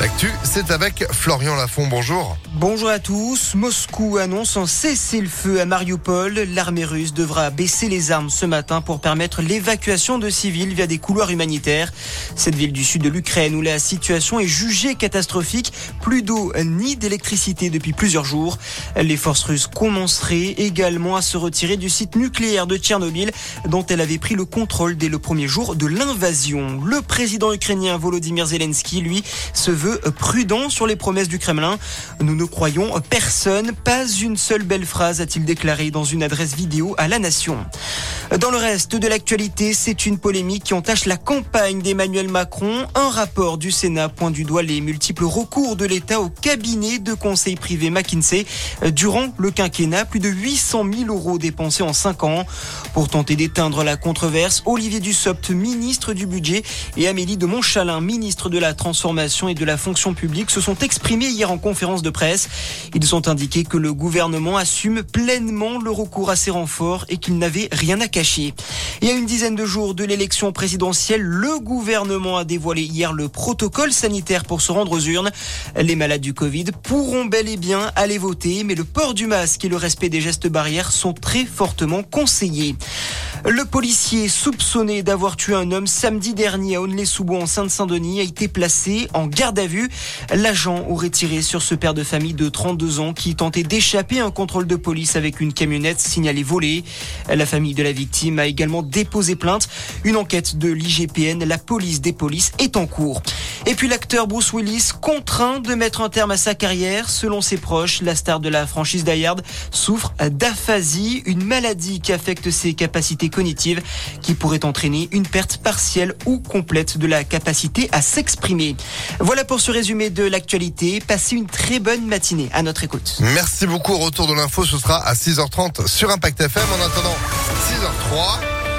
L'actu, c'est avec Florian Lafont. Bonjour. Bonjour à tous. Moscou annonce un cessez-le-feu à Mariupol. L'armée russe devra baisser les armes ce matin pour permettre l'évacuation de civils via des couloirs humanitaires. Cette ville du sud de l'Ukraine où la situation est jugée catastrophique. Plus d'eau ni d'électricité depuis plusieurs jours. Les forces russes commenceraient également à se retirer du site nucléaire de Tchernobyl dont elle avait pris le contrôle dès le premier jour de l'invasion. Le président ukrainien Volodymyr Zelensky, lui, se veut prudent sur les promesses du Kremlin. Nous ne croyons personne, pas une seule belle phrase, a-t-il déclaré dans une adresse vidéo à la Nation. Dans le reste de l'actualité, c'est une polémique qui entache la campagne d'Emmanuel Macron. Un rapport du Sénat pointe du doigt les multiples recours de l'État au cabinet de conseil privé McKinsey. Durant le quinquennat, plus de 800 000 euros dépensés en 5 ans. Pour tenter d'éteindre la controverse, Olivier Dussopt, ministre du Budget, et Amélie de Montchalin, ministre de la Transformation et de la fonction publique se sont exprimés hier en conférence de presse. Ils ont indiqué que le gouvernement assume pleinement le recours à ces renforts et qu'il n'avait rien à Il y a une dizaine de jours de l'élection présidentielle, le gouvernement a dévoilé hier le protocole sanitaire pour se rendre aux urnes. Les malades du Covid pourront bel et bien aller voter, mais le port du masque et le respect des gestes barrières sont très fortement conseillés. Le policier soupçonné d'avoir tué un homme samedi dernier à Aulnay-sous-Bois en Seine-Saint-Denis a été placé en garde à vue. L'agent aurait tiré sur ce père de famille de 32 ans qui tentait d'échapper à un contrôle de police avec une camionnette signalée volée. La famille de la victime a également déposé plainte. Une enquête de l'IGPN, la police des polices, est en cours. Et puis l'acteur Bruce Willis contraint de mettre un terme à sa carrière. Selon ses proches, la star de la franchise Die souffre d'aphasie, une maladie qui affecte ses capacités cognitives, qui pourrait entraîner une perte partielle ou complète de la capacité à s'exprimer. Voilà pour ce résumé de l'actualité. Passez une très bonne matinée à notre écoute. Merci beaucoup. Retour de l'info, ce sera à 6h30 sur Impact FM. En attendant, 6h03.